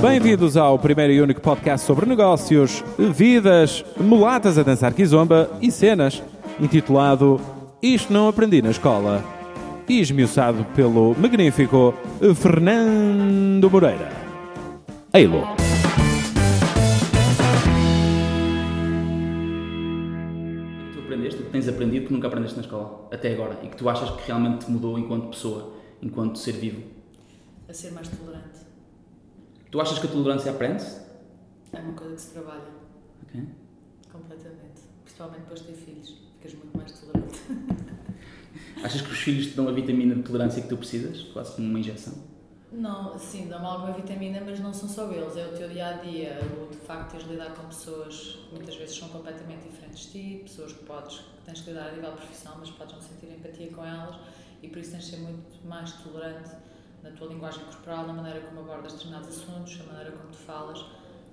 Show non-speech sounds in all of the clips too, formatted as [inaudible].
Bem-vindos ao primeiro e único podcast sobre negócios, vidas, mulatas a dançar kizomba e cenas, intitulado Isto Não Aprendi na Escola, e esmiuçado pelo magnífico Fernando Moreira. Eilo. tu aprendeste, o que tens aprendido que nunca aprendeste na escola, até agora, e que tu achas que realmente te mudou enquanto pessoa, enquanto ser vivo? a ser mais tolerante. Tu achas que a tolerância aprende-se? É uma coisa que se trabalha Ok. completamente. Principalmente depois de ter filhos. Ficas muito mais tolerante. [laughs] Achas que os filhos te dão a vitamina de tolerância que tu precisas? Quase como uma injeção? Não, sim, dá-me alguma vitamina, mas não são só eles. É o teu dia a dia. O de facto de lidar com pessoas que muitas vezes são completamente diferentes de ti, pessoas que podes, que tens de lidar a nível profissional, mas podes não sentir empatia com elas e por isso tens de ser muito mais tolerante na tua linguagem corporal, na maneira como abordas determinados assuntos, na maneira como tu falas,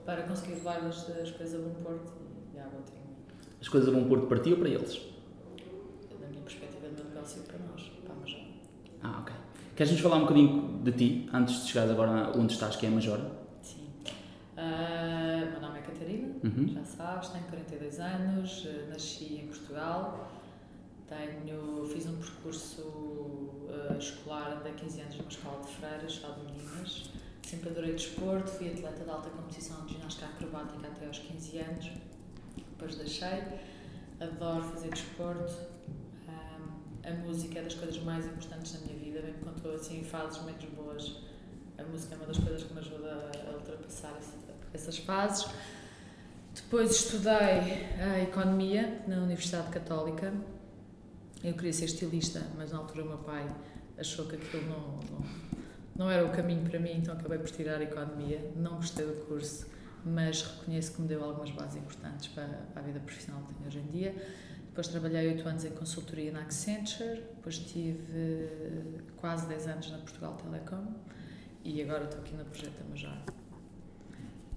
para conseguir levar as, as coisas a bom porto e à boa tenho. As coisas vão pôr para ti ou para eles? da minha perspectiva de negócio para nós, para a Major. Ah, ok. Queres-nos falar um bocadinho de ti, antes de chegares agora onde estás, que é a Majora? Sim. Ah, meu nome é Catarina, Uhum. já sabes, tenho 42 anos, eh, nasci em Portugal, tenho, fiz um percurso eh, escolar, andei 15 anos numa escola de freiras, só de meninas, sempre adorei desporto, fui atleta de alta competição de ginástica acrobática até aos 15 anos, depois deixei, adoro fazer desporto, ah, a música é das coisas mais importantes na minha vida, bem quando estou assim em fases menos boas, a música é uma das coisas que me ajuda a, a ultrapassar esse- essas fases. Depois estudei a Economia na Universidade Católica. Eu queria ser estilista, mas na altura o meu pai achou que aquilo não, não, não era o caminho para mim, então acabei por tirar a Economia. Não gostei do curso, mas reconheço que me deu algumas bases importantes para, para a vida profissional que tenho hoje em dia. Depois trabalhei oito anos em consultoria na Accenture, depois tive quase 10 anos na Portugal Telecom e agora estou aqui na Projeto Major.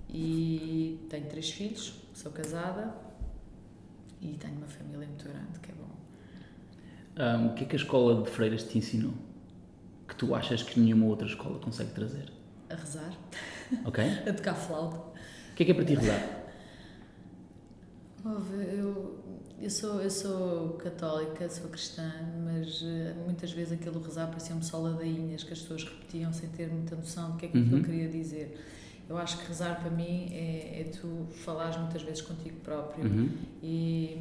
E tenho três filhos, sou casada e tenho uma família muito grande, que é Ahm, o que é que a escola de freiras te ensinou? Que tu achas que nenhuma outra escola consegue trazer? A rezar, Ok? [laughs] a tocar flauta. O que é que é para ti rezar? Eu, eu, sou, eu sou católica, sou cristã, mas eh, muitas vezes aquilo rezar parecia-me só ladainhas que as pessoas repetiam sem ter muita noção do que é que Uhum. queria dizer. Eu acho que rezar para mim é, é tu falares muitas vezes contigo próprio Uhum. e,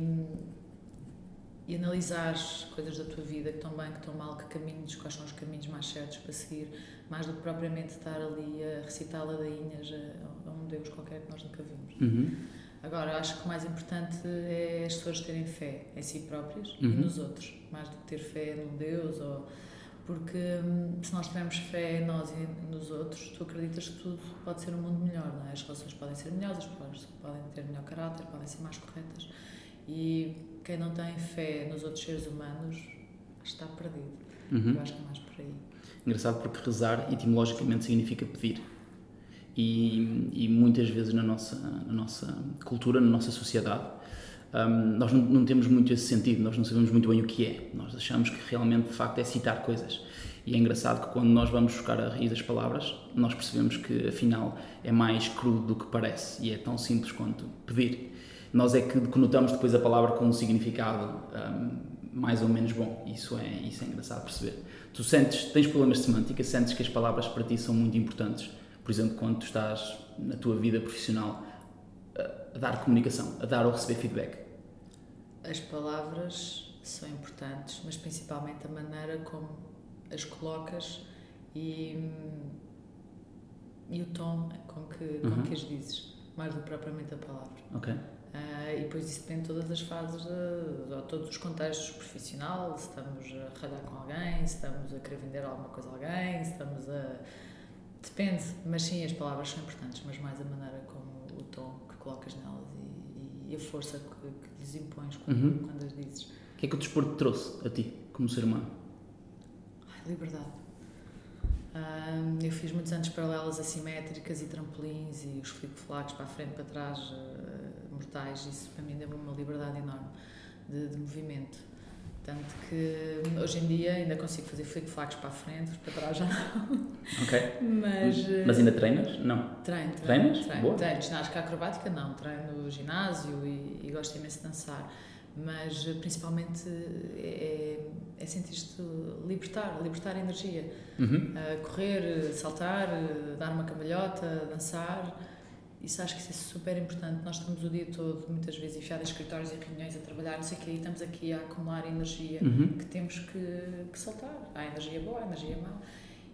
e analisares coisas da tua vida que estão bem, que estão mal, que caminhos, quais são os caminhos mais certos para seguir, mais do que propriamente estar ali a recitar ladainhas a, a um Deus qualquer que nós nunca vimos. Uhum. Agora, acho que o mais importante é as pessoas terem fé em si próprias e Uhum. nos outros, mais do que ter fé num Deus ou porque hum, se nós tivermos fé em nós e nos outros, tu acreditas que tudo pode ser um mundo melhor, não é? As relações podem ser melhores, as pessoas podem ter melhor caráter, podem ser mais corretas. E quem não tem fé nos outros seres humanos, está perdido. Uhum. Eu acho que é mais por aí. Engraçado porque rezar etimologicamente significa pedir. E, e muitas vezes na nossa, na nossa cultura, na nossa sociedade, hum, nós não, não temos muito esse sentido, nós não sabemos muito bem o que é. Nós achamos que realmente, de facto, é citar coisas. E é engraçado que quando nós vamos buscar a raiz das palavras, nós percebemos que afinal é mais crudo do que parece e é tão simples quanto pedir. Nós é que conotamos depois a palavra com um significado hum, mais ou menos bom. Isso é, isso é engraçado perceber. Tu sentes, tens problemas de semântica, sentes que as palavras para ti são muito importantes. Por exemplo, quando tu estás na tua vida profissional a, a dar comunicação, a dar ou receber feedback. As palavras são importantes, mas principalmente a maneira como as colocas e, e o tom com que, com Uhum. que as dizes, mais do que propriamente a palavra. Ok? Ah, e depois isso depende de todas as fases, de, de todos os contextos profissional, se estamos a ralhar com alguém, se estamos a querer vender alguma coisa a alguém, se estamos a... Depende, mas sim, as palavras são importantes, mas mais a maneira como o tom que colocas nelas e, e a força que, que lhes impões quando, Uhum. quando as dizes. O que é que o desporto trouxe a ti, como ser humano? Ai, liberdade. Eu fiz muitos anos paralelas assimétricas e trampolins e os flic-flacs para a frente, para trás, eh, mortais. Isso para mim deu-me uma liberdade enorme de, de movimento. Tanto que hoje em dia ainda consigo fazer flick-flacks para a frente, para trás já não. Ok. Mas, Mas ainda treinas? Não. treino, treino. Treinas? Treino, Boa. treino. Ginástica acrobática não, treino no ginásio e, e gosto imenso de dançar. Mas eh, principalmente é, é sentir-te libertar, libertar energia. Uhum. Uh, correr, saltar, dar uma cambalhota, dançar. Isso acho que isso é super importante. Nós estamos o dia todo, muitas vezes, enfiados em escritórios e reuniões a trabalhar, não sei o quê, e estamos aqui a acumular energia Uhum. que temos que, que soltar. Há energia boa, há energia má.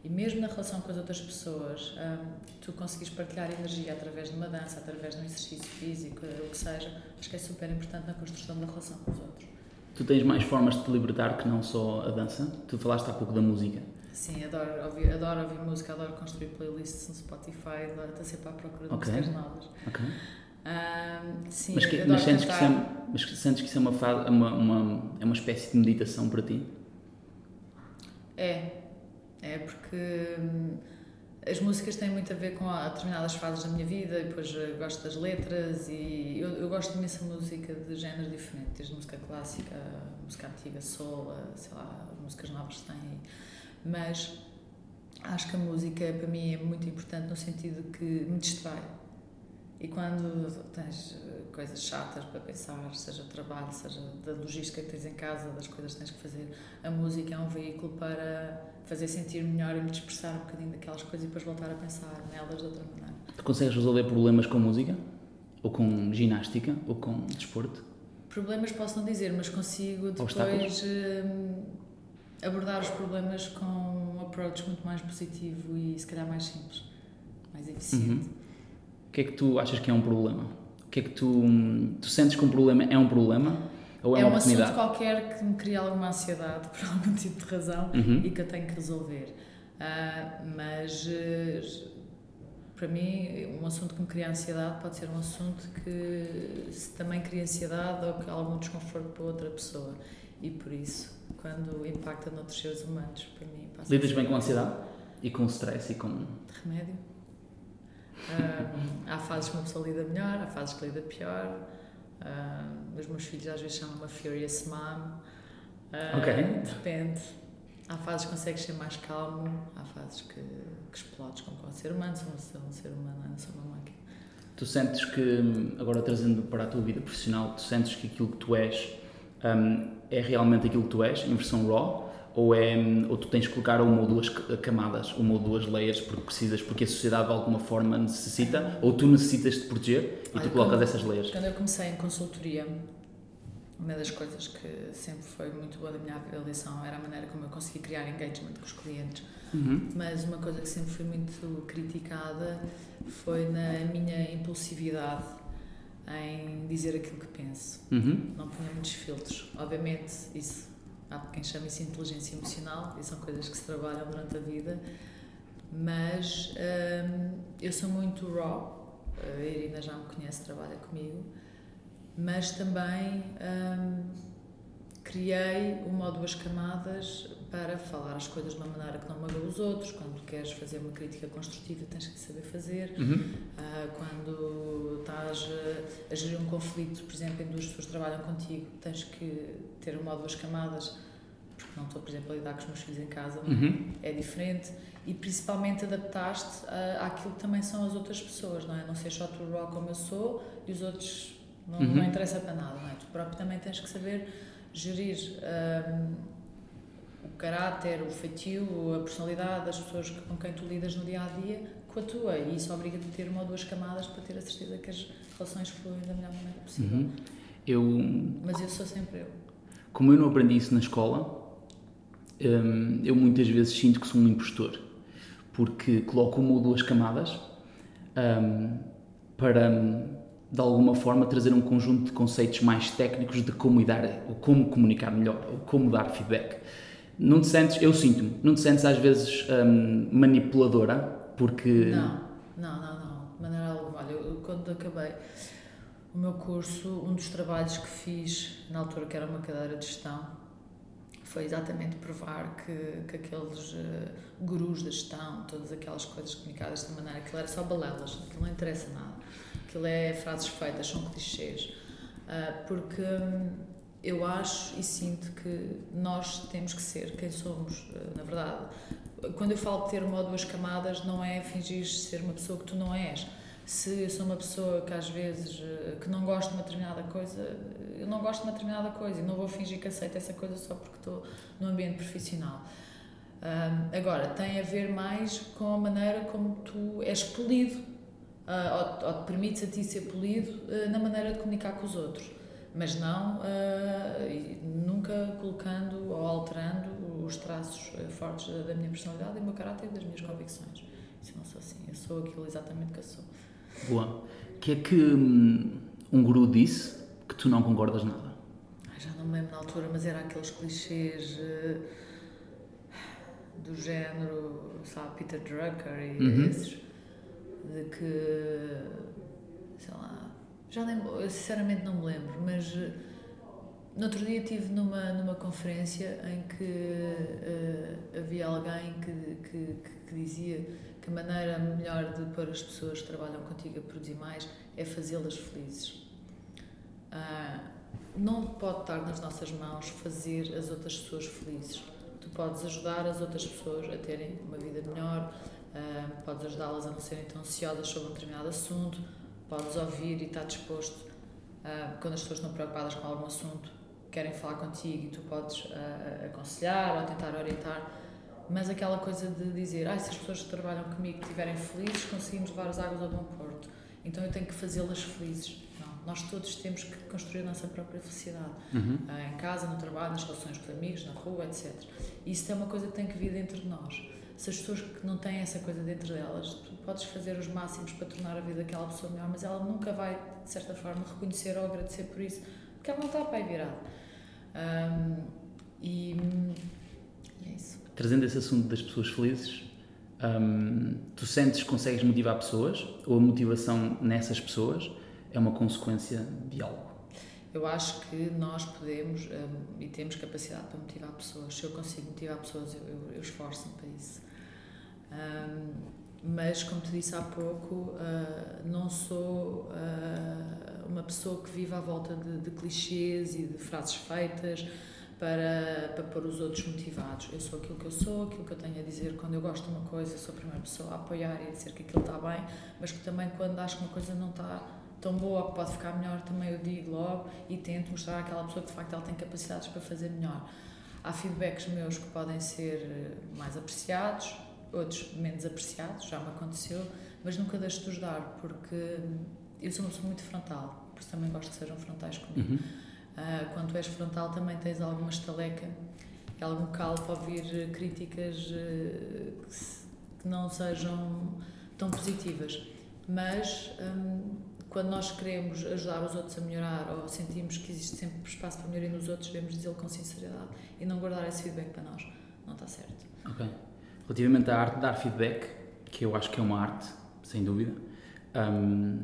E mesmo na relação com as outras pessoas, hum, tu conseguires partilhar energia através de uma dança, através de um exercício físico, o que seja, acho que é super importante na construção da relação com os outros. Tu tens mais formas de te libertar que não só a dança? Tu falaste há pouco da música. Sim, adoro ouvir, adoro ouvir música, adoro construir playlists no Spotify, adoro estar sempre à procura de Ok. músicas novas. Ok. Hum, sim, Mas, que, adoro mas sentes, que é, mas sentes que isso é uma, fa- uma, uma, é uma espécie de meditação para ti? É, é porque hum, as músicas têm muito a ver com a- determinadas fases da minha vida e depois eu gosto das letras e eu, eu gosto de imensa música de géneros diferentes, desde música clássica, música antiga, soul, a, sei lá, músicas novas que têm. Mas acho que a música para mim é muito importante no sentido que me distrai. E quando tens eh, coisas chatas para pensar, seja trabalho, seja da logística que tens em casa, das coisas que tens que fazer, a música é um veículo para fazer sentir melhor e me dispersar um bocadinho daquelas coisas e depois voltar a pensar nelas de outra maneira. Tu consegues resolver problemas com música? Ou com ginástica? Ou com desporto? Problemas posso não dizer, mas consigo depois hum, abordar os problemas com um approach muito mais positivo e se calhar mais simples, mais eficiente. O que é que tu achas que é um problema? O que é que tu, tu sentes que um problema é um problema? Ou é, é uma um assunto qualquer que me cria alguma ansiedade [laughs] por algum tipo de razão Uhum. e que eu tenho que resolver. Ah, mas eh, para mim, um assunto que me cria ansiedade pode ser um assunto que se também cria ansiedade ou que algum desconforto para outra pessoa. E por isso, quando impacta noutros seres humanos, para mim passa Lidas bem com a ansiedade? E com o stress e com... de remédio. Ah, [laughs] há fases que uma pessoa lida melhor, há fases que lida pior. Ah, os meus filhos às vezes chamam-me a Furious Mom. Ah, Ok. Depende. Há fases que consegues ser mais calmo, há fases que, que explodes como um ser humano, sou um, um ser humano, não sou uma máquina. Tu sentes que, agora trazendo para a tua vida profissional, tu sentes que aquilo que tu és hum, é realmente aquilo que tu és, em versão raw? Ou, é, ou tu tens que colocar uma ou duas ca- camadas, uma ou duas layers porque precisas, porque a sociedade de alguma forma necessita, ou tu necessitas de proteger e Olha, tu colocas quando- essas layers? Quando eu comecei em consultoria, uma das coisas que sempre foi muito boa da minha avaliação era a maneira como eu consegui criar engagement com os clientes. Uhum. Mas uma coisa que sempre foi muito criticada foi na minha impulsividade em dizer aquilo que penso. Uhum. Não punha muitos filtros. Obviamente, isso há quem chama isso de inteligência emocional e são coisas que se trabalham durante a vida. Mas hum, eu sou muito raw. A Irina já me conhece, trabalha comigo. Mas também hum, criei uma ou duas camadas para falar as coisas de uma maneira que não magoa os outros. Quando queres fazer uma crítica construtiva, tens que saber fazer. Uhum. Ah, quando estás a, a gerir um conflito, por exemplo, em duas pessoas que trabalham contigo, tens que ter uma ou duas camadas, porque não estou, por exemplo, a lidar com os meus filhos em casa, é? Uhum. é diferente. E principalmente adaptaste a- àquilo que também são as outras pessoas, não é? Não ser só tu raw como eu sou e os outros não, Uhum. não interessa para nada, não é? Tu próprio também tens que saber gerir ahm, o caráter, o feitio, a personalidade das pessoas com quem tu lidas no dia a dia com a tua. E isso obriga-te a ter uma ou duas camadas para ter a certeza que as relações fluem da melhor maneira possível. Uhum. Eu, Mas eu sou sempre eu. como eu não aprendi isso na escola, hum, eu muitas vezes sinto que sou um impostor, porque coloco uma ou duas camadas hum, para, hum, de alguma forma, trazer um conjunto de conceitos mais técnicos de como dar, ou como comunicar melhor, ou como dar feedback. Te sentes, eu sinto-me, te sentes às vezes hum, manipuladora, porque... Não, não, não, não, de maneira alguma. Olha, eu, quando acabei o meu curso, um dos trabalhos que fiz na altura, que era uma cadeira de gestão, foi exatamente provar que, que aqueles eh, gurus da gestão, todas aquelas coisas comunicadas desta maneira, aquilo era só balelas, aquilo não interessa nada. Aquilo é frases feitas, são clichês. Ah, porque hum, eu acho e sinto que nós temos que ser quem somos, eh, na verdade. Quando eu falo de ter uma ou duas camadas, não é fingir ser uma pessoa que tu não és. Se eu sou uma pessoa que às vezes eh, que não gosta de uma determinada coisa, eu não gosto de uma determinada coisa e não vou fingir que aceito essa coisa só porque estou no ambiente profissional. Um, agora, tem a ver mais com a maneira como tu és polido, uh, ou, ou te permites a ti ser polido uh, na maneira de comunicar com os outros mas não uh, nunca colocando ou alterando os traços uh, fortes da, minha personalidade, do meu caráter e das minhas convicções. Isso não sou assim, eu sou aquilo exatamente que eu sou. Boa. O que é que hum, um guru disse que tu não concordas nada? Já não me lembro na altura, mas era aqueles clichês uh, do género, sabe, Peter Drucker e uhum. esses, de que, sei lá, já eu sinceramente não me lembro, mas uh, no outro dia estive numa, numa conferência em que uh, havia alguém que, que, que, dizia que a maneira melhor de pôr as pessoas que trabalham contigo a produzir mais é fazê-las felizes. Uh, não pode estar nas nossas mãos fazer as outras pessoas felizes. Tu podes ajudar as outras pessoas a terem uma vida melhor, uh, podes ajudá-las a não serem tão ansiosas sobre um determinado assunto, podes ouvir e estar disposto, uh, quando as pessoas estão preocupadas com algum assunto, querem falar contigo e tu podes uh, aconselhar ou tentar orientar, mas aquela coisa de dizer, ah, se as pessoas que trabalham comigo estiverem felizes, conseguimos levar as águas ao bom porto, então eu tenho que fazê-las felizes. Não, nós todos temos que construir a nossa própria felicidade, uhum. uh, em casa, no trabalho, nas relações com os amigos, na rua, etc. Isso é uma coisa que tem que vir dentro de nós se as pessoas que não têm essa coisa dentro delas, tu podes fazer os máximos para tornar a vida daquela pessoa melhor, mas ela nunca vai, de certa forma, reconhecer ou agradecer por isso, porque ela não está para aí virada. Um, e, e, é isso. Trazendo esse assunto das pessoas felizes, um, tu sentes que consegues motivar pessoas ou a motivação nessas pessoas é uma consequência de algo? Eu acho que nós podemos um, e temos capacidade para motivar pessoas. Se eu consigo motivar pessoas, eu, eu, eu esforço-me para isso. Um, mas, como te disse há pouco, uh, não sou uh, uma pessoa que vive à volta de, de, clichês e de frases feitas para, para pôr os outros motivados. Eu sou aquilo que eu sou, aquilo que eu tenho a dizer. Quando eu gosto de uma coisa, sou a primeira pessoa a apoiar e a dizer que aquilo está bem, mas que também, quando acho que uma coisa não está tão boa que pode ficar melhor, também eu digo logo e tento mostrar àquela pessoa que de facto ela tem capacidades para fazer melhor. Há feedbacks meus que podem ser eh, mais apreciados, outros menos apreciados, já me aconteceu, mas nunca deixo de os dar, porque eu sou uma pessoa muito frontal, por isso também gosto que sejam frontais comigo. Uhum. Uh, quando és frontal também tens alguma estaleca algum calo para ouvir críticas uh, que, se, que, não sejam tão positivas. Mas um, quando nós queremos ajudar os outros a melhorar ou sentimos que existe sempre espaço para melhoria nos outros, devemos dizê-lo com sinceridade e não guardar esse feedback para nós. Não está certo. Ok. Relativamente à arte de dar feedback, que eu acho que é uma arte, sem dúvida, hum,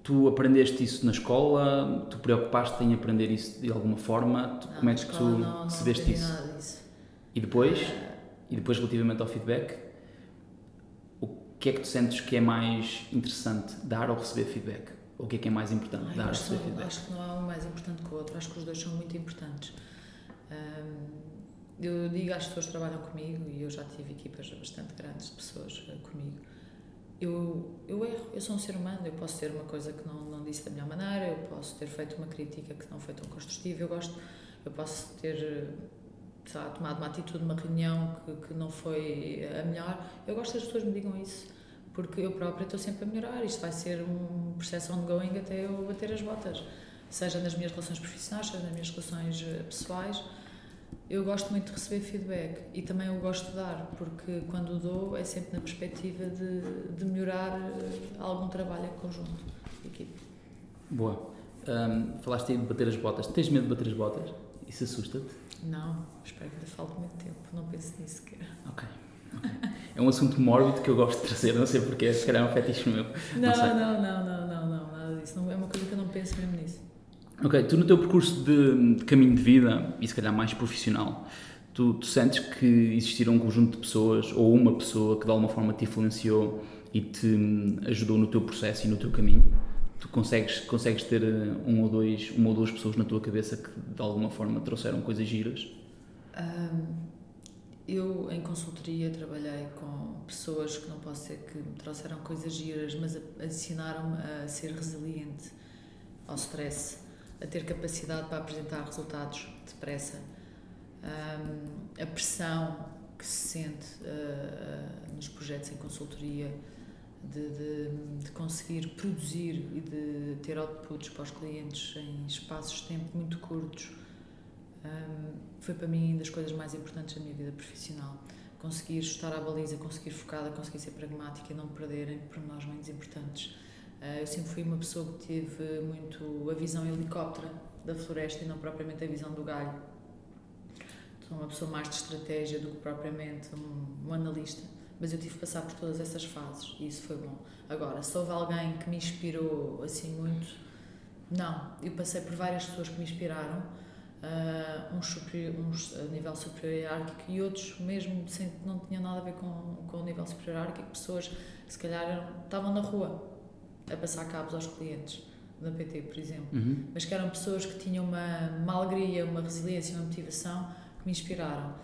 tu aprendeste isso na escola? Tu preocupaste em aprender isso de alguma forma? Tu, não, como é que tu não, recebeste isso? Nada disso? E depois? E depois, relativamente ao feedback, o que é que tu sentes que é mais interessante, dar ou receber feedback? Ou o que é que é mais importante, Ai, dar ou receber são, feedback? Acho que não há um mais importante que o outro, acho que os dois são muito importantes. Hum, eu digo às pessoas que trabalham comigo, e eu já tive equipas bastante grandes de pessoas uh, comigo, eu, eu erro, eu sou um ser humano, eu posso ter uma coisa que não, não disse da melhor maneira, eu posso ter feito uma crítica que não foi tão construtiva, eu gosto, eu posso ter sabe, tomado uma atitude numa reunião que, que não foi a melhor, eu gosto que as pessoas me digam isso, porque eu própria estou sempre a melhorar, isto vai ser um processo ongoing até eu bater as botas, seja nas minhas relações profissionais, seja nas minhas relações eh, pessoais, eu gosto muito de receber feedback e também eu gosto de dar, porque quando dou é sempre na perspectiva de, de melhorar eh, algum trabalho em conjunto, equipe. Boa. Um, falaste aí de bater as botas. Tens medo de bater as botas? Isso assusta-te? Não, espero que ainda falte muito tempo, não penso nisso sequer. Ok. É um assunto mórbido que eu gosto de trazer, não sei porquê, se calhar é um fetiche meu. Não, não, não, não, não, não, nada disso. É uma coisa que eu não penso mesmo nisso. Ok, tu no teu percurso de, de caminho de vida, e se calhar mais profissional, tu, tu, sentes que existiram um conjunto de pessoas, ou uma pessoa que de alguma forma te influenciou e te hum, ajudou no teu processo e no teu caminho? Tu consegues, consegues ter eh, um ou dois, uma ou duas pessoas na tua cabeça que de alguma forma trouxeram coisas giras? Um, eu, em consultoria, trabalhei com pessoas que não posso dizer que me trouxeram coisas giras, mas ensinaram-me a ser resiliente ao stress, a ter capacidade para apresentar resultados depressa. Um, a pressão que se sente uh, nos projetos em consultoria de, de, de, conseguir produzir e de ter outputs para os clientes em espaços de tempo muito curtos um, foi para mim das coisas mais importantes da minha vida profissional. Conseguir estar à baliza, conseguir focada, conseguir ser pragmática e não perder em pormenores menos importantes. Uh, eu sempre fui uma pessoa que teve muito a visão helicóptera da floresta e não propriamente a visão do galho. Sou uma pessoa mais de estratégia do que propriamente um, um analista mas eu tive que passar por todas essas fases e isso foi bom. Agora, se houve alguém que me inspirou assim muito, não. Eu passei por várias pessoas que me inspiraram, uh, uns, superior, uns a nível superior hierárquico e outros mesmo sem, não tinham nada a ver com, com o nível superior hierárquico, pessoas que se calhar estavam na rua a passar cabos aos clientes da PT, por exemplo, uhum. mas que eram pessoas que tinham uma, uma alegria, uma resiliência, uma motivação que me inspiraram.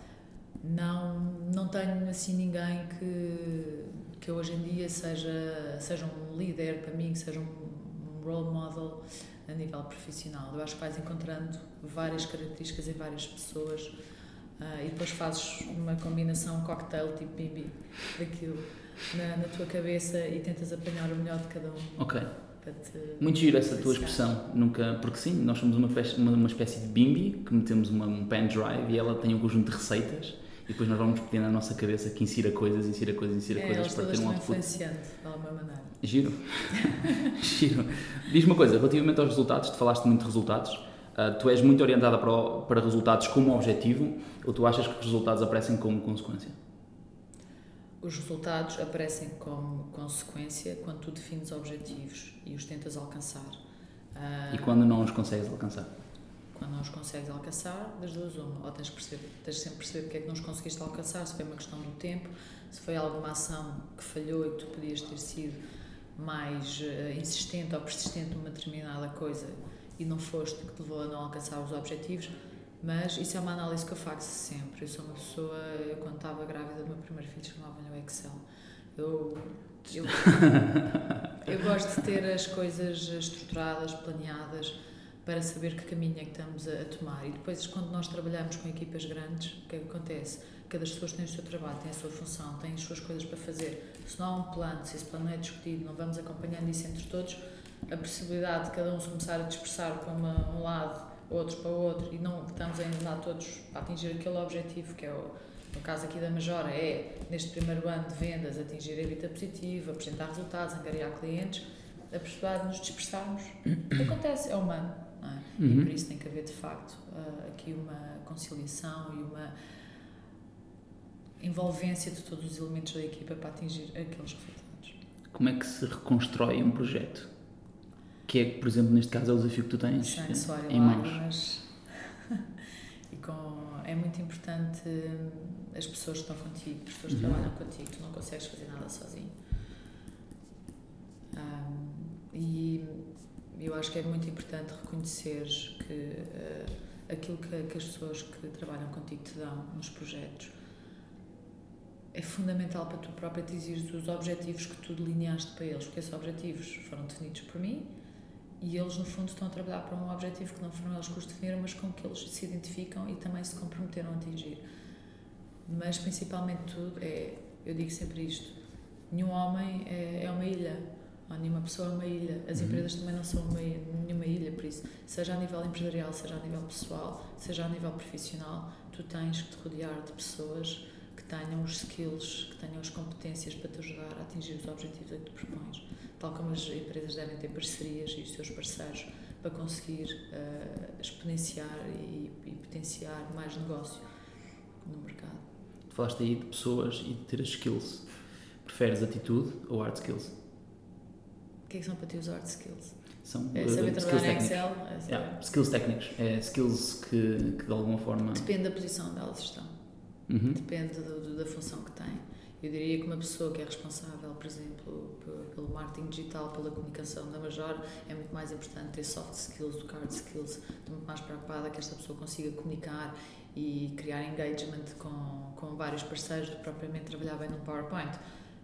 Não não tenho assim ninguém que que hoje em dia seja seja um líder para mim que seja um, um role model a nível profissional. Eu acho que vais encontrando várias características em várias pessoas uh, e depois fazes uma combinação um cocktail tipo bibi daquilo na, na tua cabeça e tentas apanhar o melhor de cada um ok muito giro essa tua expressão, nunca, porque sim, nós somos uma, uma, uma espécie de bimbi que metemos uma, um pen drive e ela tem um conjunto de receitas e depois nós vamos pedir na nossa cabeça que insira coisas, insira coisas, insira é, coisas para ter um output. influenciante, de alguma maneira. Giro. [laughs] Giro. Diz-me uma coisa, relativamente aos resultados, tu falaste muito de resultados, uh, tu és muito orientada para, para resultados como objetivo ou tu achas que os resultados aparecem como consequência? Os resultados aparecem como consequência quando tu defines objetivos e os tentas alcançar. Uh, e quando não os consegues alcançar? quando não os consegues alcançar, das duas uma. Ou tens, perceber, tens sempre perceber porque é que não os conseguiste alcançar, se foi uma questão do tempo, se foi alguma ação que falhou e que tu podias ter sido mais uh, insistente ou persistente numa determinada coisa e não foste que te levou a não alcançar os objetivos. Mas isso é uma análise que eu faço sempre. Eu sou uma pessoa, eu, quando estava grávida do meu primeiro filho, chamava-lhe o Excel. Eu, eu, [laughs] eu gosto de ter as coisas estruturadas, planeadas para saber que caminho é que estamos a, a, tomar. E depois, quando nós trabalhamos com equipas grandes, o que é que acontece? Cada pessoa tem o seu trabalho, tem a sua função, tem as suas coisas para fazer. Se não há um plano, se esse plano é discutido, não vamos acompanhando isso entre todos, a possibilidade de cada um se começar a dispersar para uma, um lado, outros para outro, e não estamos ainda lá todos a atingir aquele objetivo que é o, no caso aqui da Majora, é, neste primeiro ano de vendas, atingir a evita positiva, apresentar resultados, angariar clientes, a possibilidade de nos dispersarmos. [coughs] Acontece, é humano. É? Uhum. E por isso tem que haver, de facto, uh, aqui uma conciliação e uma envolvência de todos os elementos da equipa para atingir aqueles resultados. Como é que se reconstrói um projeto? Que é, por exemplo, neste caso, é o desafio que tu tens suor em mãos. [laughs] e com, é muito importante as pessoas que estão contigo, as pessoas que uhum. trabalham contigo, tu não consegues fazer nada sozinho. Um, e eu acho que é muito importante reconhecer que uh, aquilo que, que, as pessoas que trabalham contigo te dão nos projetos é fundamental para tu próprio atingir os objetivos que tu delineaste para eles, porque esses objetivos foram definidos por mim e eles, no fundo, estão a trabalhar para um objetivo que não foram eles que os definiram, mas com que eles se identificam e também se comprometeram a atingir. Mas, principalmente, tudo é, eu digo sempre isto: nenhum homem é, é uma ilha nenhuma pessoa é uma ilha. As uhum. empresas também não são uma, nenhuma ilha, por isso, seja a nível empresarial, seja a nível pessoal, seja a nível profissional, tu tens que te rodear de pessoas que tenham os skills, que tenham as competências para te ajudar a atingir os objetivos que tu propões. Tal como as empresas devem ter parcerias e os seus parceiros para conseguir uh, exponenciar e, e potenciar mais negócio no mercado. Falaste aí de pessoas e de ter as skills. Preferes atitude ou hard skills? O que, é que são para ti os hard skills? São é saber uh, trabalhar em Excel? É yeah, skills técnicos. É skills que, que de alguma forma. Depende da posição onde elas estão. Uhum. Depende do, do, da função que têm. Eu diria que uma pessoa que é responsável, por exemplo, pelo marketing digital, pela comunicação da Major, é muito mais importante ter soft skills do que hard skills. Estou muito mais preocupada que esta pessoa consiga comunicar e criar engagement com, com vários parceiros do que propriamente trabalhar bem no PowerPoint.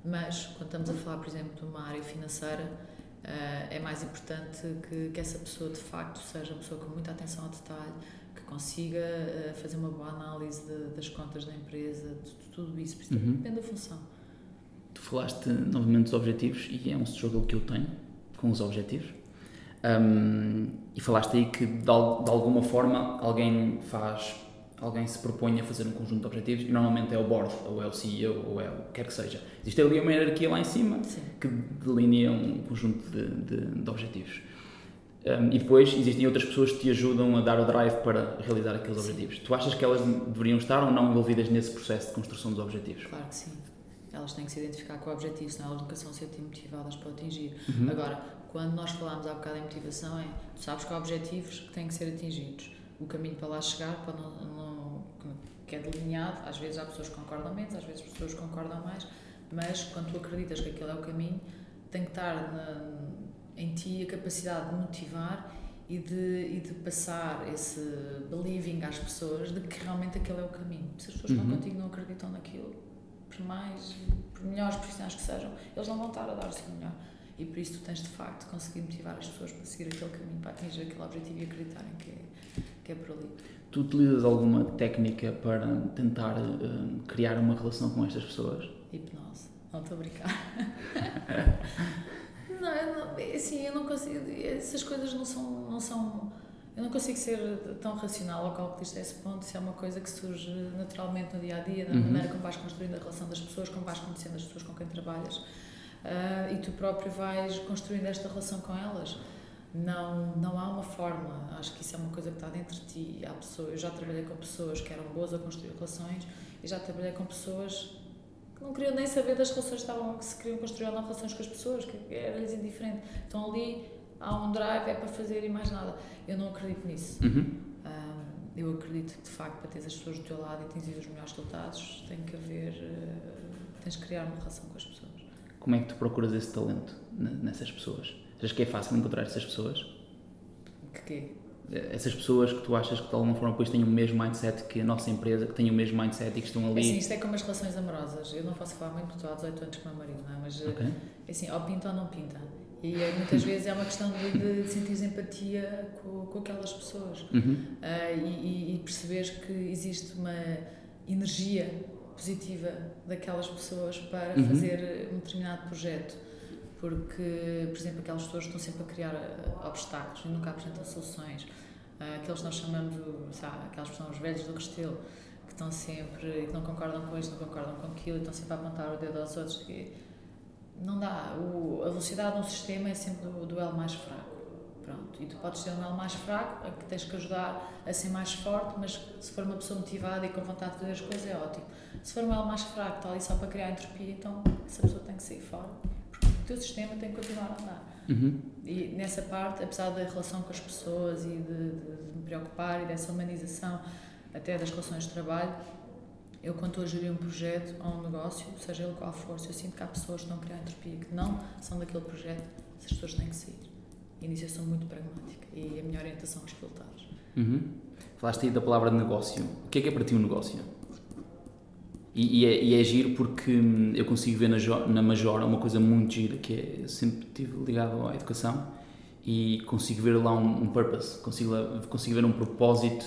Mas, quando estamos a falar, por exemplo, de uma área financeira, uh, é mais importante que, que essa pessoa, de facto, seja uma pessoa com muita atenção ao detalhe, consiga uh, fazer uma boa análise de, das contas da empresa, de, de tudo isso. Uhum. depende da função. Tu falaste novamente dos objetivos e é um struggle que eu tenho com os objetivos. Um, e falaste aí que de, de alguma forma alguém faz alguém se propõe a fazer um conjunto de objetivos e normalmente é o board, ou é o CEO, ou é o que quer que seja. Existe ali uma hierarquia lá em cima Sim. que delinea um conjunto de, de, de objetivos. Um, e depois existem outras pessoas que te ajudam a dar o drive para realizar aqueles sim. objetivos. Tu achas que elas deveriam estar ou não envolvidas nesse processo de construção dos objetivos? Claro que sim. Elas têm que se identificar com o objetivo, senão elas nunca são sempre motivadas para atingir. Uhum. Agora, quando nós falamos há bocado em motivação, é tu sabes que há objetivos que têm que ser atingidos. O caminho para lá chegar pode não, não que é delineado, às vezes há pessoas que concordam menos, às vezes as pessoas concordam mais, mas quando tu acreditas que aquele é o caminho, tem que estar na, em ti a capacidade de motivar e de, e de passar esse believing às pessoas de que realmente aquele é o caminho. Se as pessoas uhum. estão contigo não acreditam naquilo, por mais, por melhores profissionais que sejam, eles não vão estar a dar o melhor. E por isso tu tens de facto conseguir motivar as pessoas para seguir aquele caminho, para atingir aquele objetivo e acreditarem que é, que é por ali. Tu utilizas alguma técnica para tentar uh, criar uma relação com estas pessoas? Hipnose. Não estou a brincar. [laughs] não, eu não, é assim, eu não consigo. Essas coisas não são, não são. Eu não consigo ser tão racional ao calculista a esse ponto. Isso é uma coisa que surge naturalmente no dia a dia, na uhum. maneira como vais construindo a relação das pessoas, como vais conhecendo as pessoas com quem trabalhas. Uh, e tu próprio vais construindo esta relação com elas não, não há uma fórmula. Acho que isso é uma coisa que está dentro de ti. Há pessoas, eu já trabalhei com pessoas que eram boas a construir relações e já trabalhei com pessoas não queriam nem saber das relações que, estavam, que se queriam construir ou não relações com as pessoas, que era-lhes indiferente. Então ali há um drive, é para fazer e mais nada. Eu não acredito nisso. Uhum. Um, eu acredito que de facto para ter as pessoas do teu lado e atingir os melhores resultados tem que haver, uh, tens que criar uma relação com as pessoas. Como é que tu procuras esse talento nessas pessoas? Achas que é fácil encontrar essas pessoas? Que quê? Essas pessoas que tu achas que de alguma forma depois têm o mesmo mindset que a nossa empresa, que têm o mesmo mindset e que estão ali. É assim, isto é como as relações amorosas. Eu não posso falar muito porque estou há 18 anos com o meu marido, não é? Mas okay. É assim, ou pinta ou não pinta. E eh, muitas [laughs] vezes é uma questão de, de sentir empatia com, com aquelas pessoas uhum. uh, e, e perceberes que existe uma energia positiva daquelas pessoas para uhum. fazer um determinado projeto porque, por exemplo, aquelas pessoas estão sempre a criar eh, obstáculos e nunca apresentam soluções. Uh, aqueles que nós chamamos, sabe, aquelas que são os velhos do Restelo, que estão sempre, e que não concordam com isto, não concordam com aquilo, e estão sempre a apontar o dedo aos outros. Que não dá. O, a velocidade de um sistema é sempre o duelo mais fraco. Pronto. E tu podes ser um elo mais fraco, a que tens que ajudar a ser mais forte, mas se for uma pessoa motivada e com vontade de fazer as coisas, é ótimo. Se for um elo mais fraco, está ali só para criar entropia, então essa pessoa tem que sair fora o teu sistema tem que continuar a andar. Uhum. E nessa parte, apesar da relação com as pessoas e de, de, de, me preocupar e dessa humanização até das relações de trabalho, eu quando estou a gerir um projeto ou um negócio, seja ele qual for, se eu sinto que há pessoas que estão a criar entropia que não são daquele projeto, essas pessoas têm que sair. E nisso eu sou muito pragmática e a minha orientação aos resultados. Uhum. Falaste aí da palavra negócio. O que é que é para ti um negócio? E, e, é, e é giro porque hum, eu consigo ver na, na Majora uma coisa muito gira, que é sempre estive ligado à educação e consigo ver lá um, um purpose, consigo, consigo ver um propósito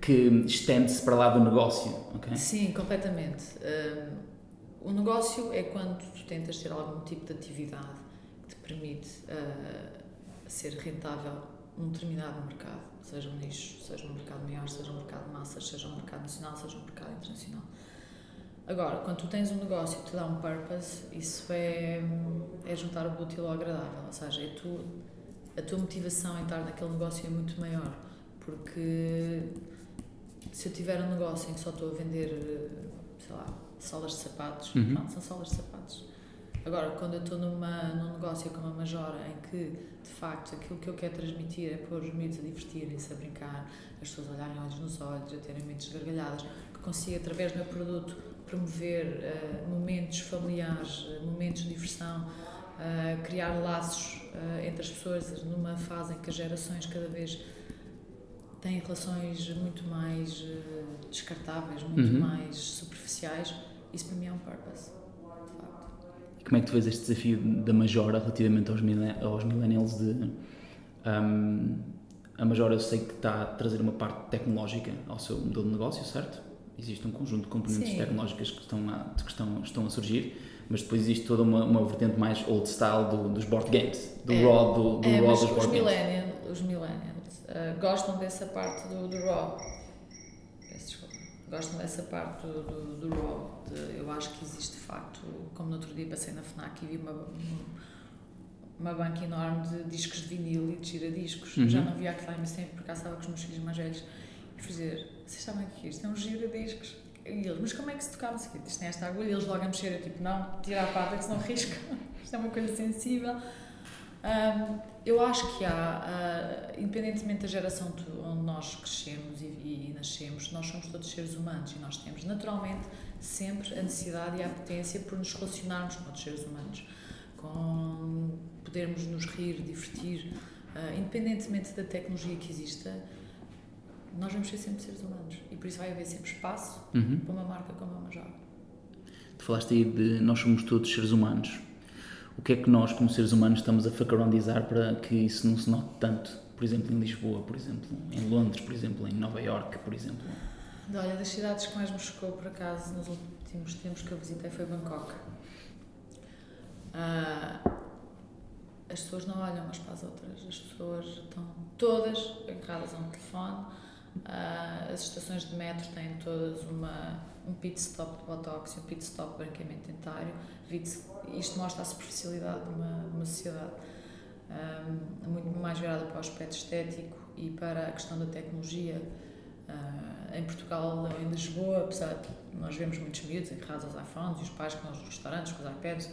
que estende-se para lá do negócio? Sim, completamente. Um, o negócio é quando tu tentas ter algum tipo de atividade que te permite uh, ser rentável num determinado mercado, seja um nicho, seja um mercado maior, seja um mercado de massas, seja um mercado nacional, seja um mercado internacional. Agora, quando tu tens um negócio que te dá um purpose, isso é, é juntar o útil ao agradável, ou seja, é tu, a tua motivação em estar naquele negócio é muito maior, porque se eu tiver um negócio em que só estou a vender, sei lá, solas de sapatos, uhum. pronto, são solas de sapatos. Agora, quando eu estou numa, num negócio como a Majora, em que, de facto, aquilo que eu quero transmitir é pôr os miúdos a divertirem-se, a brincar, as pessoas a olharem olhos nos olhos, a terem mentes gargalhadas, que consiga, através do meu produto, promover uh, momentos familiares, momentos de diversão, uh, criar laços uh, entre as pessoas numa fase em que as gerações cada vez têm relações muito mais descartáveis, muito uhum. mais superficiais, isso para mim é um purpose. Como é que tu vês este desafio da Majora relativamente aos, aos millennials de um, a Majora eu sei que está a trazer uma parte tecnológica ao seu modelo de negócio, certo? Existe um conjunto de componentes Sim. tecnológicas que, estão a, que estão, estão a surgir, mas depois existe toda uma, uma vertente mais old style do, dos board games, do é, raw, do, do é, raw dos board games. Os millennials uh, gostam dessa parte do, do raw. Peço desculpa. Gostam dessa parte do, do, do raw. De, eu acho que existe de facto, como no outro dia passei na FNAC e vi uma, uma banca enorme de discos de vinil e de giradiscos. Uhum. Já não via aquilo há muito tempo, porque cá estava com os meus filhos mais velhos. E dizer, vocês sabem o que é isto? É um giradiscos. E eles, mas como é que se tocava? Assim, isto tem esta agulha. E eles logo a mexer, eu tipo, não, tira a pata que senão risca. [laughs] isto é uma coisa sensível. Um, eu acho que há, uh, independentemente da geração onde nós crescemos e, e, nascemos, nós somos todos seres humanos e nós temos naturalmente sempre a necessidade e a potência por nos relacionarmos com outros seres humanos, com podermos nos rir, divertir, uh, independentemente da tecnologia que exista, nós vamos ser sempre seres humanos e por isso vai haver sempre espaço uhum. para uma marca como a Major. Tu falaste aí de nós somos todos seres humanos. O que é que nós, como seres humanos, estamos a facarondizar para que isso não se note tanto? Por exemplo, em Lisboa, por exemplo, em Londres, por exemplo, em Nova York, por exemplo. Olha, das cidades que mais me chocou, por acaso, nos últimos tempos que eu visitei foi Bangkok. Uh, as pessoas não olham umas para as outras, as pessoas estão todas agarradas a um telefone, uh, as estações de metro têm todas uma, um pit stop de botox e um pit stop de branqueamento dentário. Isto mostra a superficialidade de uma, de uma sociedade um, muito mais virada para o aspecto estético e para a questão da tecnologia. Uh, em Portugal, em Lisboa, apesar de nós vemos muitos miúdos agarrados aos iPhones e os pais com os restaurantes, com os iPads,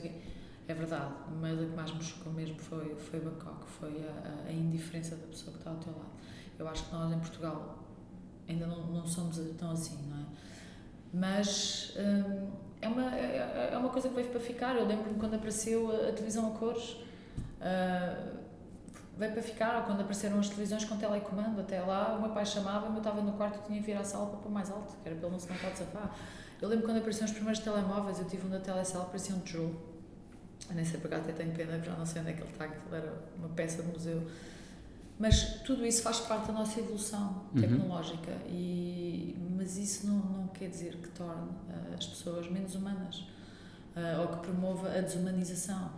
é verdade, mas a que mais me chocou mesmo foi, foi Bangkok, foi a, a, indiferença da pessoa que está ao teu lado. Eu acho que nós em Portugal ainda não, não somos tão assim, não é? Mas hum, é, uma, é, é, uma coisa que veio para ficar. Eu lembro-me quando apareceu a, televisão a cores, uh, veio para ficar, ou quando apareceram as televisões com telecomando, até lá o meu pai chamava-me, eu estava no quarto e tinha que vir à sala para pôr mais alto, que era para ele não se notar de. Eu lembro quando apareceram os primeiros telemóveis, eu tive um da Telecel, parecia um tijolo nem sei acaso até tenho pena, já não sei onde é que ele está, aquilo era uma peça de museu. Mas tudo isso faz parte da nossa evolução uhum. tecnológica, uhum. e, mas isso não, não quer dizer que torne uh, as pessoas menos humanas uh, ou que promova a desumanização.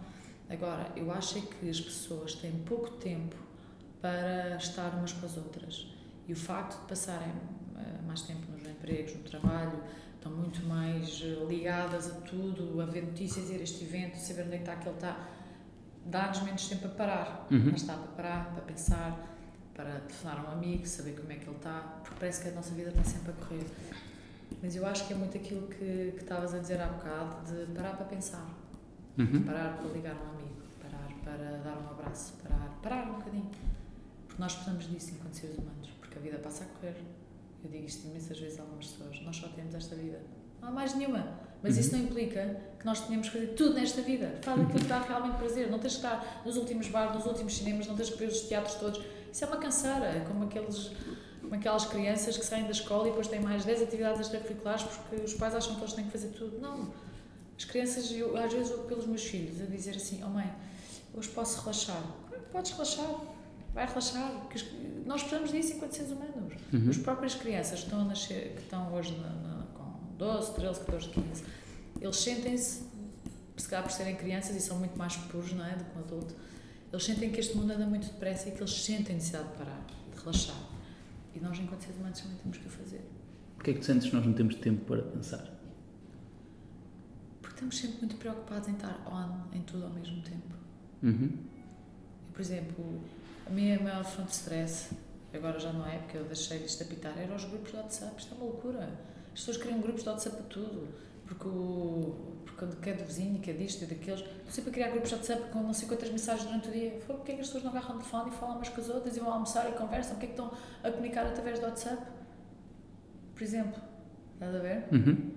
Agora, eu acho é que as pessoas têm pouco tempo para estar umas com as outras e o facto de passarem uh, mais tempo nos empregos, no trabalho, estão muito mais eh, ligadas a tudo, a ver notícias, ir a este evento, saber onde é que está aquele está, dá-nos menos tempo para parar, uhum. mas está para parar, para pensar, para telefonar a um amigo, saber como é que ele está, porque parece que a nossa vida está sempre a correr. Mas eu acho que é muito aquilo que, que estavas a dizer há bocado, de parar para pensar, uhum. parar para ligar a um amigo, parar para dar um abraço, parar, parar um bocadinho. Porque nós precisamos disso enquanto seres humanos, porque a vida passa a correr. Eu digo isto imensas vezes a algumas pessoas. Nós só temos esta vida. Não há mais nenhuma. Mas uhum. isso não implica que nós tenhamos que fazer tudo nesta vida. Faz aquilo que dá realmente prazer. Não tens que estar nos últimos bares, nos últimos cinemas, não tens que ver os teatros todos. Isso é uma canseira. É como, aqueles, como aquelas crianças que saem da escola e depois têm mais 10 atividades extracurriculares porque os pais acham que eles têm que fazer tudo. Não. As crianças, eu, às vezes, vou pelos meus filhos a dizer assim: Oh mãe, hoje posso relaxar. Podes relaxar vai relaxar. Que nós precisamos disso enquanto seres humanos. Uhum. As próprias crianças que estão, a nascer, que estão hoje na, na, 12, 13, 14, 15, eles sentem-se, se calhar por serem crianças e são muito mais puros não é, do que um adulto, eles sentem que este mundo anda muito depressa e que eles sentem necessidade de parar, de relaxar. E nós, enquanto seres humanos, também temos que o fazer. Porquê é que tu sentes que nós não temos tempo para pensar? Porque estamos sempre muito preocupados em estar on em tudo ao mesmo tempo. Uhum. por exemplo, a minha maior fonte de stress, agora já não é, porque eu deixei de apitar, eram os grupos de WhatsApp. Isto é uma loucura. As pessoas criam grupos de WhatsApp para tudo. Porque, o, porque quer do vizinho, quer disto e daqueles. Estou sempre a criar grupos de WhatsApp com não sei quantas mensagens durante o dia. Foi porque é que as pessoas não agarram o telefone e falam umas com as outras e vão almoçar e conversam? Porque é que estão a comunicar através do WhatsApp? Por exemplo. Estás a ver? Uhum.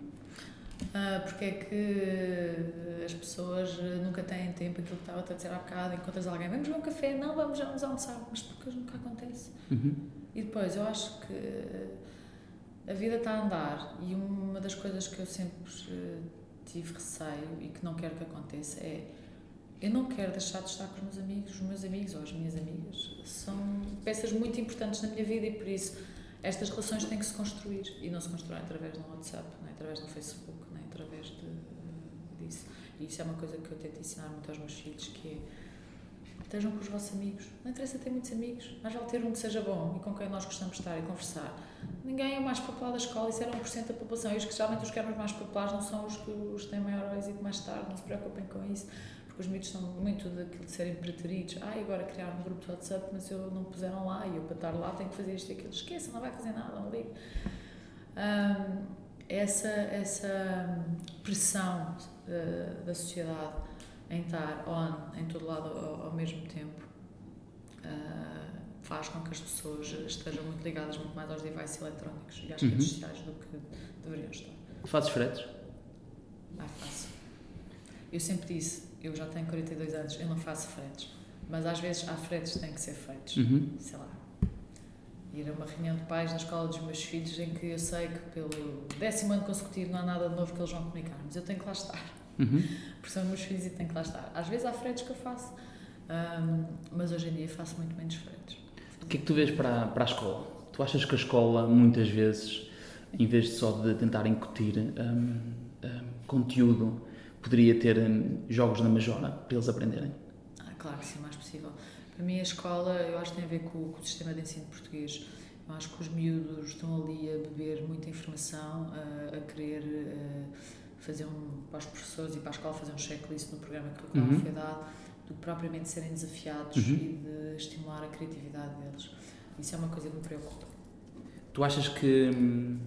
Uh, porque é que as pessoas nunca têm tempo, aquilo que estava a dizer há bocado, encontras alguém, vamos ver um café, não, vamos, vamos almoçar, mas porque nunca acontece. Uhum. E depois, eu acho que a vida está a andar e uma das coisas que eu sempre tive receio e que não quero que aconteça é eu não quero deixar de estar com os meus amigos, os meus amigos ou as minhas amigas. São peças muito importantes na minha vida e por isso estas relações têm que se construir e não se constroem através do WhatsApp, nem através do Facebook, nem através de, disso. E isso é uma coisa que eu tento ensinar muito aos meus filhos, que é estejam com os vossos amigos. Não interessa ter muitos amigos, mas vale ter um que seja bom e com quem nós gostamos de estar e conversar. Ninguém é o mais popular da escola, isso era 1% da população. E os que geralmente os que eram mais populares não são os que, os têm maior êxito mais tarde, não se preocupem com isso porque os mitos são muito daquilo de serem preteridos. Ah, agora criaram um grupo de WhatsApp, mas eu não puseram lá e eu para estar lá tenho que fazer isto e aquilo. Esqueça, não vai fazer nada, não. Um, essa, essa pressão uh, da sociedade em estar on em todo lado ao, ao mesmo tempo uh, faz com que as pessoas estejam muito ligadas muito mais aos devices eletrónicos e às uhum. redes sociais do que deveriam estar. Fazes fretes? Ah, faço. Eu sempre disse, eu já tenho 42 anos, eu não faço fretes. Mas às vezes há fretes que têm que ser feitos. Uhum. Sei lá. Ir a uma reunião de pais na escola dos meus filhos em que eu sei que pelo décimo ano consecutivo não há nada de novo que eles vão comunicar, mas eu tenho que lá estar. Uhum. Porque são meus filhos e tenho que lá estar. Às vezes há fretes que eu faço, um, mas hoje em dia faço muito menos fretes. O que é que tu vês para, para a escola? Tu achas que a escola, muitas vezes, em vez de só de tentar incutir um, um, conteúdo poderia ter jogos na majora para eles aprenderem? Ah, claro que sim, o mais possível. Para mim, a escola, eu acho que tem a ver com, com o sistema de ensino português. Eu acho que os miúdos estão ali a beber muita informação, a, a querer a fazer um, para os professores e para a escola fazer um checklist no programa que uhum. foi dado, do que propriamente serem desafiados uhum. e de estimular a criatividade deles. Isso é uma coisa que me preocupa. Tu achas que hum,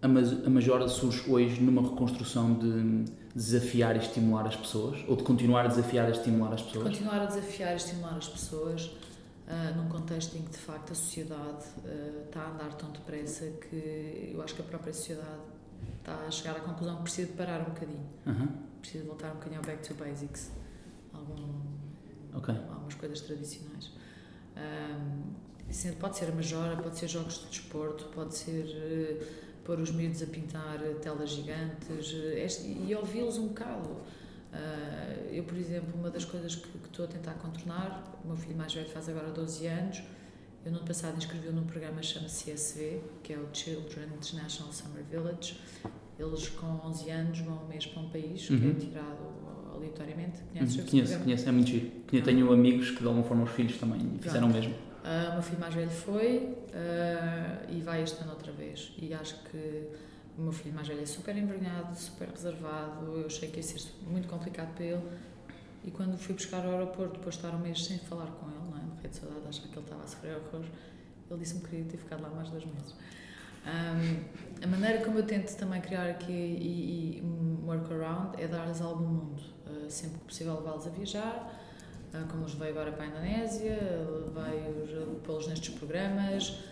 a Majora surge hoje numa reconstrução de desafiar e estimular as pessoas? Ou de continuar a desafiar e estimular as pessoas? Continuar a desafiar e estimular as pessoas uh, num contexto em que, de facto, a sociedade uh, está a andar tão depressa que eu acho que a própria sociedade está a chegar à conclusão que precisa parar um bocadinho. Uhum. Precisa voltar um bocadinho ao back to basics. Algum, okay. Algumas coisas tradicionais. Um, pode ser a majora, pode ser jogos de desporto, pode ser... Uh, pôr os miúdos a pintar telas gigantes eh, e ouvi-los um bocado. Uh, eu, por exemplo, uma das coisas que, que, estou a tentar contornar, o meu filho mais velho faz agora 12 anos, eu no ano passado inscrevi-o num programa chama-se CSV, que é o Children International Summer Village. Eles com 11 anos vão um mês para um país uhum. que é uhum. tirado aleatoriamente. Conheces uhum. Conheço, conheço, é muito giro. Tenho amigos que de alguma forma os filhos também fizeram o mesmo. Uh, o meu filho mais velho foi uh, e vai este ano outra vez. E acho que o meu filho mais velho é super envergonhado, super reservado. Eu achei que ia ser muito complicado para ele. E quando fui buscar ao aeroporto, depois de estar um mês sem falar com ele, morrer de saudade, achar que ele estava a sofrer horrores, ele disse-me que queria ter ficado lá mais dois meses. Um, a maneira como eu tento também criar aqui e, e um workaround é dar-lhes algum mundo. Uh, sempre que possível levá-los a viajar, ah, como os veio agora para a Indonésia, veio pô-los nestes programas,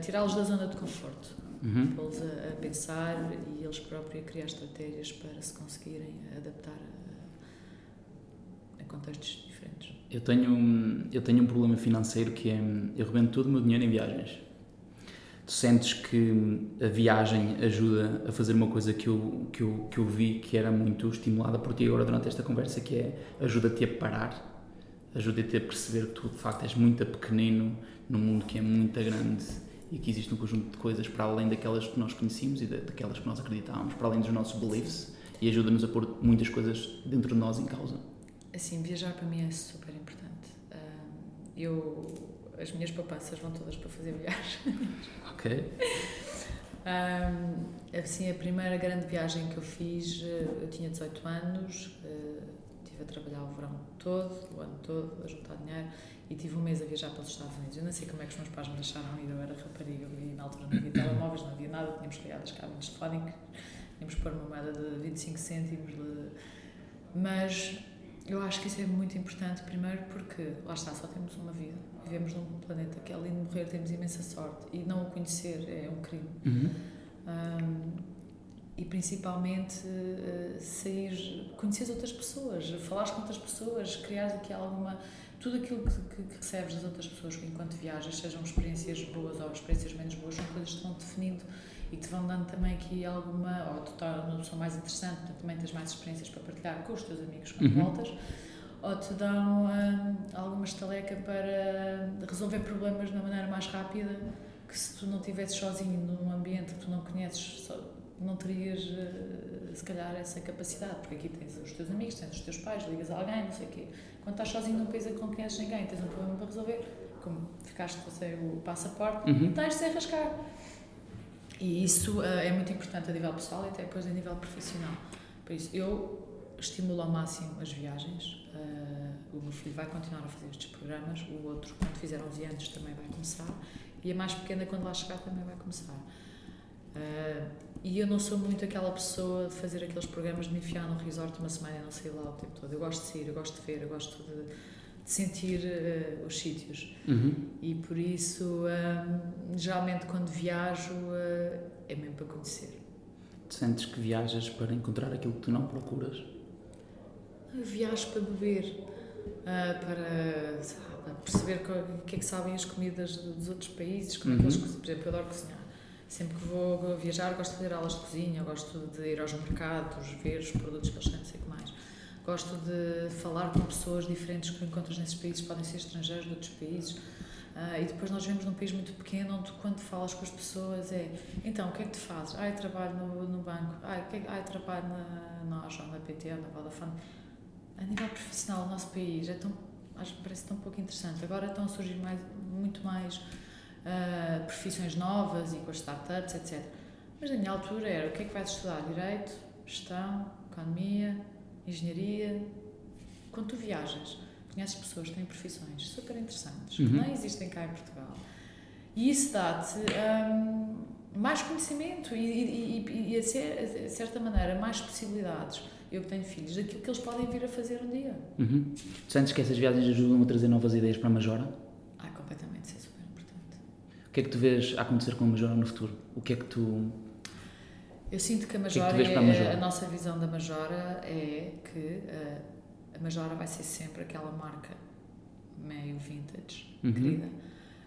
tirá-los da zona de conforto, uhum. pô-los a, a, pensar e eles próprios a criar estratégias para se conseguirem adaptar a, a contextos diferentes. Eu tenho, eu tenho um problema financeiro que é, eu rebento todo o meu dinheiro em viagens. Tu sentes que a viagem ajuda a fazer uma coisa que eu, que eu, que eu vi que era muito estimulada por ti agora durante esta conversa, que é ajuda-te a parar ajuda-te a perceber que tu de facto és muito pequenino num mundo que é muito grande e que existe um conjunto de coisas para além daquelas que nós conhecemos e daquelas que nós acreditávamos, para além dos nossos beliefs e ajuda-nos a pôr muitas coisas dentro de nós em causa. Assim, viajar para mim é super. Eu, as minhas poupanças vão todas para fazer viagens. [laughs] Ok. Um, assim, a primeira grande viagem que eu fiz, eh, eu tinha 18 anos, eh, estive a trabalhar o verão todo, o ano todo, a juntar dinheiro e tive um mês a viajar para os Estados Unidos. Eu não sei como é que os meus pais me deixaram ir, eu era rapariga e na altura não havia [coughs] telemóveis, não havia nada, tínhamos criado as cabines telefónicas, tínhamos pôr uma moeda de 25 cêntimos. De... Mas eu acho que isso é muito importante, primeiro porque, lá está, só temos uma vida. Vivemos num planeta que, além de morrer, temos imensa sorte e não o conhecer é um crime. Uhum. Um, e principalmente uh, sair, conhecer outras pessoas, falar com outras pessoas, criar aqui alguma. Tudo aquilo que, que, que, recebes das outras pessoas enquanto viajas, sejam experiências boas ou experiências menos boas, são coisas que vão definindo e te vão dando também aqui alguma. ou tu tornas uma pessoa mais interessante, portanto também tens mais experiências para partilhar com os teus amigos quando uhum. voltas ou te dão um, alguma estaleca para resolver problemas de uma maneira mais rápida que se tu não estivesses sozinho num ambiente que tu não conheces não terias uh, se calhar essa capacidade porque aqui tens os teus amigos, tens os teus pais ligas a alguém, não sei o quê quando estás sozinho num país que não conheces ninguém tens um problema para resolver como ficaste sem o passaporte uhum. tens de se arrascar e isso uh, é muito importante a nível pessoal e até depois a nível profissional por isso eu estimulo ao máximo as viagens Uh, o meu filho vai continuar a fazer estes programas, o outro, quando fizer 11 anos, também vai começar, e a mais pequena, quando lá chegar, também vai começar. Uh, e eu não sou muito aquela pessoa de fazer aqueles programas de me enfiar num resort uma semana e não sair lá o tempo todo. Eu gosto de sair, eu gosto de ver, eu gosto de, de sentir uh, os sítios. Uhum. E por isso, geralmente, quando viajo, é mesmo para conhecer. Sentes que viajas para encontrar aquilo que tu não procuras? viajo para beber, uh, para sabe, perceber o que é que sabem as comidas dos outros países, como uhum. é que eles uhum. Por exemplo, eu adoro cozinhar. Sempre que vou viajar, gosto de fazer aulas de cozinha, gosto de ir aos mercados, ver os produtos que eles têm, não sei o que mais. Gosto de falar com pessoas diferentes que encontras nesses países, podem ser estrangeiros de outros países. Uh, e depois nós vivemos num país muito pequeno onde quando falas com as pessoas é então, o que é que tu fazes? Ah, eu trabalho no, no banco. Ah, eu, ah, eu trabalho na, na, na PT, na Vodafone a nível profissional, o nosso país é tão, acho que parece tão pouco interessante. Agora estão a surgir mais, muito mais uh, profissões novas e com as startups, etc. Mas na minha altura era o que é que vais estudar? Direito, gestão, economia, engenharia. Quando tu viajas, conheces pessoas que têm profissões super interessantes, uhum. que não existem cá em Portugal. E isso dá-te um, mais conhecimento e, e, e, e, a, ser, a certa maneira, mais possibilidades eu que tenho filhos, daquilo que eles podem vir a fazer um dia. Uhum. Sentes que essas viagens ajudam a trazer novas ideias para a Majora? Ah, completamente, isso é super importante. O que é que tu vês a acontecer com a Majora no futuro? O que é que tu... Eu sinto que a Majora, que é que a, Majora? a, nossa visão da Majora é que uh, a Majora vai ser sempre aquela marca meio vintage, uhum. querida,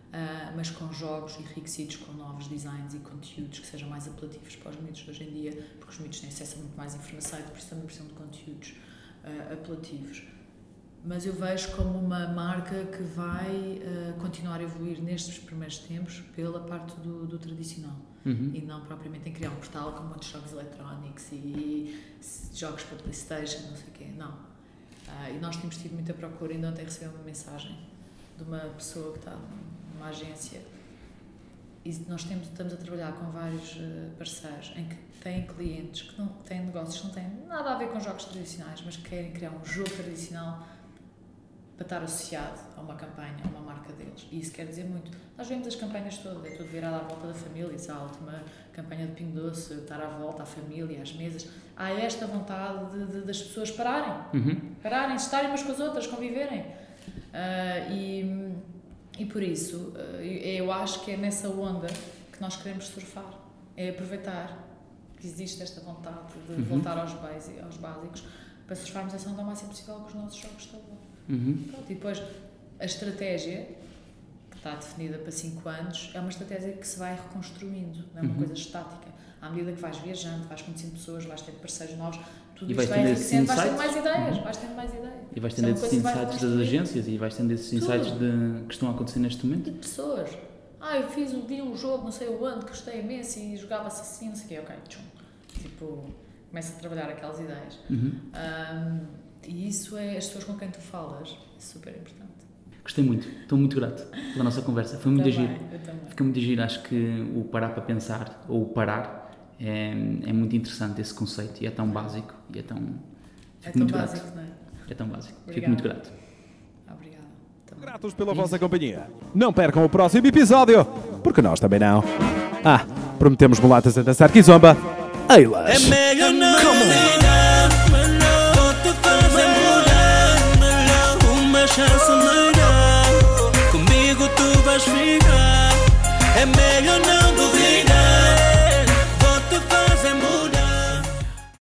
Uh, mas com jogos enriquecidos com novos designs e conteúdos que sejam mais apelativos para os miúdos hoje em dia, porque os miúdos têm acesso a muito mais informação e por isso também precisam de conteúdos uh, apelativos. Mas eu vejo como uma marca que vai uh, continuar a evoluir nestes primeiros tempos pela parte do, do tradicional uhum. e não propriamente em criar um portal com muitos jogos eletrónicos e jogos para Playstation, não sei o quê, não. e nós temos tido muita procura, ainda ontem recebi uma mensagem de uma pessoa que está uma agência, e nós temos, estamos a trabalhar com vários uh, parceiros em que têm clientes que não têm negócios que não têm nada a ver com jogos tradicionais, mas que querem criar um jogo tradicional para estar associado a uma campanha, a uma marca deles. E isso quer dizer muito. Nós vemos as campanhas todas, é tudo virado à volta da família. Há a última campanha de Pingo Doce, estar à volta à família, às mesas, há esta vontade de, de, das pessoas pararem. Uhum. Pararem, estarem umas com as outras, conviverem. Uh, e e por isso, eh, eu acho que é nessa onda que nós queremos surfar. É aproveitar que existe esta vontade de uhum. voltar aos, base, aos básicos para surfarmos essa onda o máximo possível com os nossos jogos de uhum. E depois, a estratégia, que está definida para 5 anos, é uma estratégia que se vai reconstruindo, não é uma uhum. coisa estática. À medida que vais viajando, vais conhecendo pessoas, vais ter parceiros novos, tudo e vais tendo esses insights. Vais tendo mais ideias, uhum. vais tendo mais ideias. E vais tendo esses insights das agências e vais tendo esses insights de, que estão a acontecer neste momento. De pessoas. Ah, eu fiz um dia um jogo, não sei o ano, que gostei imenso e jogava-se assim, não sei o quê. Ok, tchum. Tipo, começa a trabalhar aquelas ideias. Uhum. Um, e isso é as pessoas com quem tu falas, é super importante. Gostei muito, estou muito grato pela nossa conversa. Foi muito também, giro. Fica muito giro. Acho que o parar para pensar, ou o parar, é, é muito interessante esse conceito e é tão básico e é tão. É tão básico, grato. não é? É tão básico. Obrigada. Fico muito grato. Obrigada. Gratos pela vossa companhia. Não percam o próximo episódio, porque nós também não. Ah, prometemos mulatas a dançar kizomba. Eilas! É uma